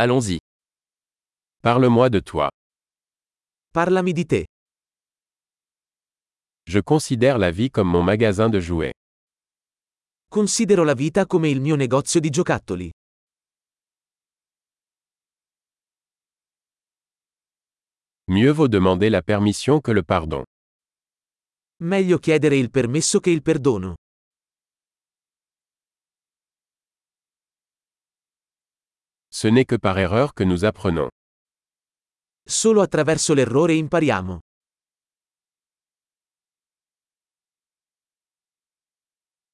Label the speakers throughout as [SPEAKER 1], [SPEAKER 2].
[SPEAKER 1] Allons-y.
[SPEAKER 2] Parle-moi de toi.
[SPEAKER 3] Parlami di te.
[SPEAKER 2] Je considère la vie comme mon magasin de jouets.
[SPEAKER 3] Considero la vita come il mio negozio di giocattoli.
[SPEAKER 2] Mieux vaut demander la permission que le pardon.
[SPEAKER 3] Meglio chiedere il permesso che il perdono.
[SPEAKER 2] Ce n'est que par erreur que nous apprenons.
[SPEAKER 3] Solo attraverso l'errore impariamo.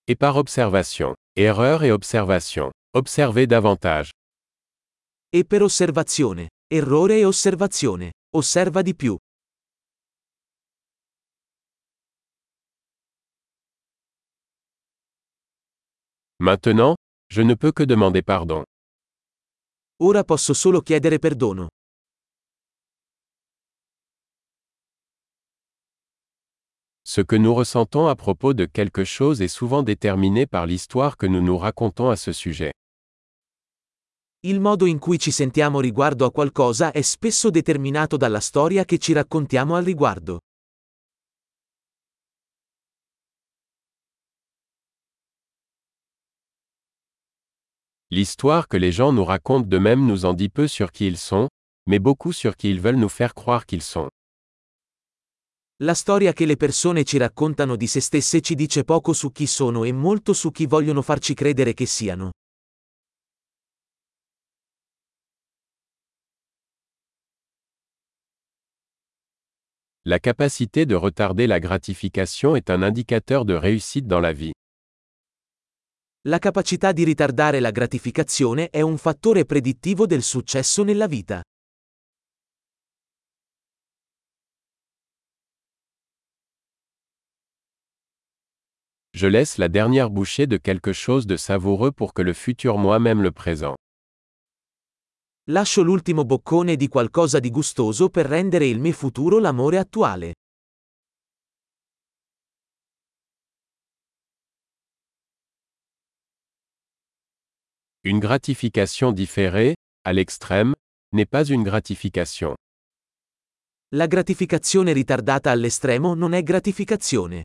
[SPEAKER 2] Et par observation. Erreur et observation. Observez davantage.
[SPEAKER 3] E per osservazione. Errore e osservazione. Osserva di più.
[SPEAKER 2] Maintenant, je ne peux que demander pardon.
[SPEAKER 3] Ora posso solo chiedere perdono.
[SPEAKER 2] Ce que nous ressentons à propos de quelque chose est souvent déterminé par l'histoire que nous nous racontons à ce sujet.
[SPEAKER 3] Il modo in cui ci sentiamo riguardo a qualcosa è spesso determinato dalla storia che ci raccontiamo al riguardo.
[SPEAKER 2] L'histoire que les gens nous racontent d'eux-mêmes nous en dit peu sur qui ils sont, mais beaucoup sur qui ils veulent nous faire croire qu'ils sont.
[SPEAKER 3] La storia che le persone ci raccontano di se stesse ci dice poco su chi sono e molto su chi vogliono farci credere che siano.
[SPEAKER 2] La capacité de retarder la gratification est un indicateur de réussite dans la vie.
[SPEAKER 3] La capacità di ritardare la gratificazione è un fattore predittivo del successo nella vita.
[SPEAKER 2] Je laisse la dernière bouchée de quelque chose de savoureux pour que le futur moi-même le présent.
[SPEAKER 3] Lascio l'ultimo boccone di qualcosa di gustoso per rendere il mio futuro l'amore attuale.
[SPEAKER 2] Une gratification différée, à l'extrême, n'est pas une gratification.
[SPEAKER 3] La gratificazione ritardata all'estremo non è gratificazione.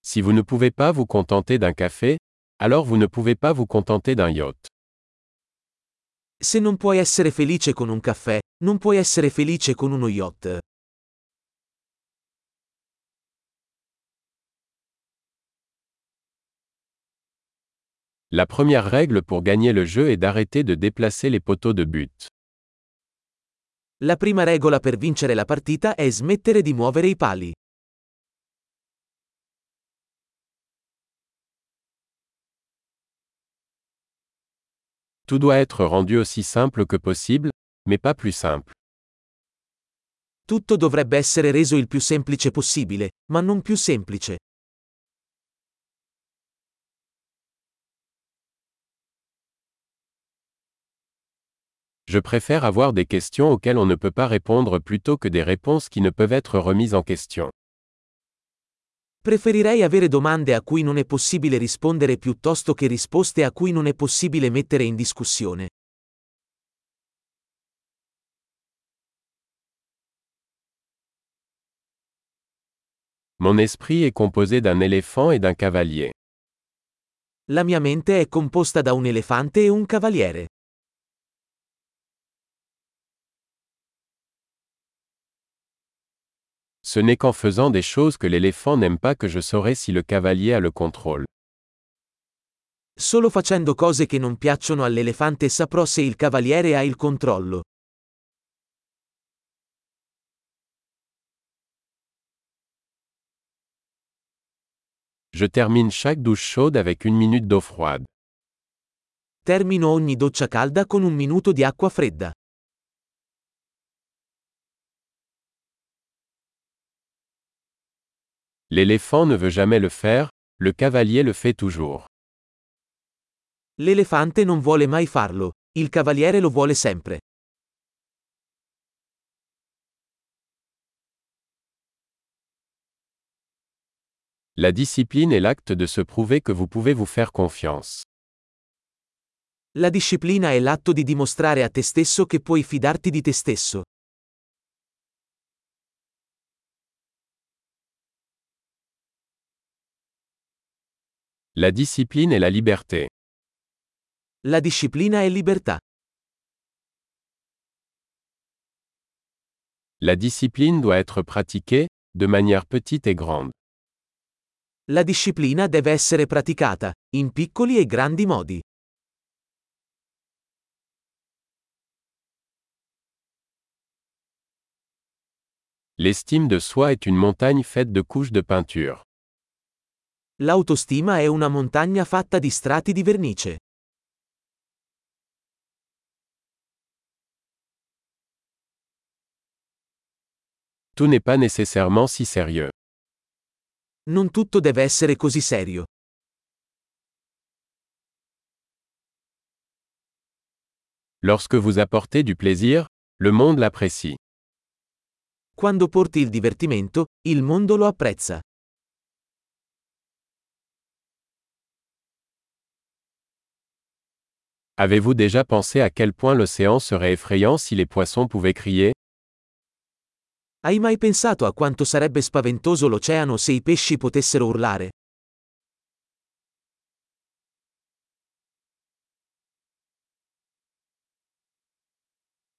[SPEAKER 2] Si vous ne pouvez pas vous contenter d'un café, alors vous ne pouvez pas vous contenter d'un yacht.
[SPEAKER 3] Se non puoi essere felice con un caffè, non puoi essere felice con uno yacht.
[SPEAKER 2] La première règle pour gagner le jeu est d'arrêter de déplacer les poteaux de but.
[SPEAKER 3] La prima regola per vincere la partita è smettere di muovere i pali.
[SPEAKER 2] Tout doit être rendu aussi simple que possible, mais pas plus simple.
[SPEAKER 3] Tutto dovrebbe essere reso il più semplice possibile, ma non più semplice.
[SPEAKER 2] Je préfère avoir des questions auxquelles on ne peut pas répondre plutôt que des réponses qui ne peuvent être remises en question.
[SPEAKER 3] Preferirei avere domande a cui non è possibile rispondere piuttosto che risposte a cui non è possibile mettere in discussione.
[SPEAKER 2] Mon esprit est composé d'un éléphant et d'un cavalier.
[SPEAKER 3] La mia mente è composta da un elefante e un cavaliere.
[SPEAKER 2] Ce n'est qu'en faisant des choses que l'éléphant n'aime pas que je saurai si le cavalier a le contrôle.
[SPEAKER 3] Solo facendo cose che non piacciono all'elefante saprò se il cavaliere ha il controllo.
[SPEAKER 2] Je termine chaque douche chaude avec une minute d'eau froide.
[SPEAKER 3] Termino ogni doccia calda con un minuto di acqua fredda.
[SPEAKER 2] L'éléphant ne veut jamais le faire, le cavalier le fait toujours.
[SPEAKER 3] L'elefante non vuole mai farlo, il cavaliere lo vuole sempre.
[SPEAKER 2] La discipline est l'acte de se prouver que vous pouvez vous faire confiance.
[SPEAKER 3] La disciplina è l'atto di dimostrare a te stesso che puoi fidarti di te stesso.
[SPEAKER 2] La discipline est la liberté.
[SPEAKER 3] La disciplina è libertà.
[SPEAKER 2] La discipline doit être pratiquée, de manière petite et grande.
[SPEAKER 3] La disciplina deve essere praticata, in piccoli e grandi modi.
[SPEAKER 2] L'estime de soi est une montagne faite de couches de peinture.
[SPEAKER 3] L'autostima è una montagna fatta di strati di vernice.
[SPEAKER 2] Tout n'est pas nécessairement si sérieux.
[SPEAKER 3] Non tutto deve essere così serio.
[SPEAKER 2] Lorsque vous apportez du plaisir, le monde l'apprécie.
[SPEAKER 3] Quando porti il divertimento, il mondo lo apprezza.
[SPEAKER 2] Avez-vous déjà pensé à quel point l'océan serait effrayant si les poissons pouvaient crier?
[SPEAKER 3] Hai mai pensato a quanto sarebbe spaventoso l'oceano se i pesci potessero urlare?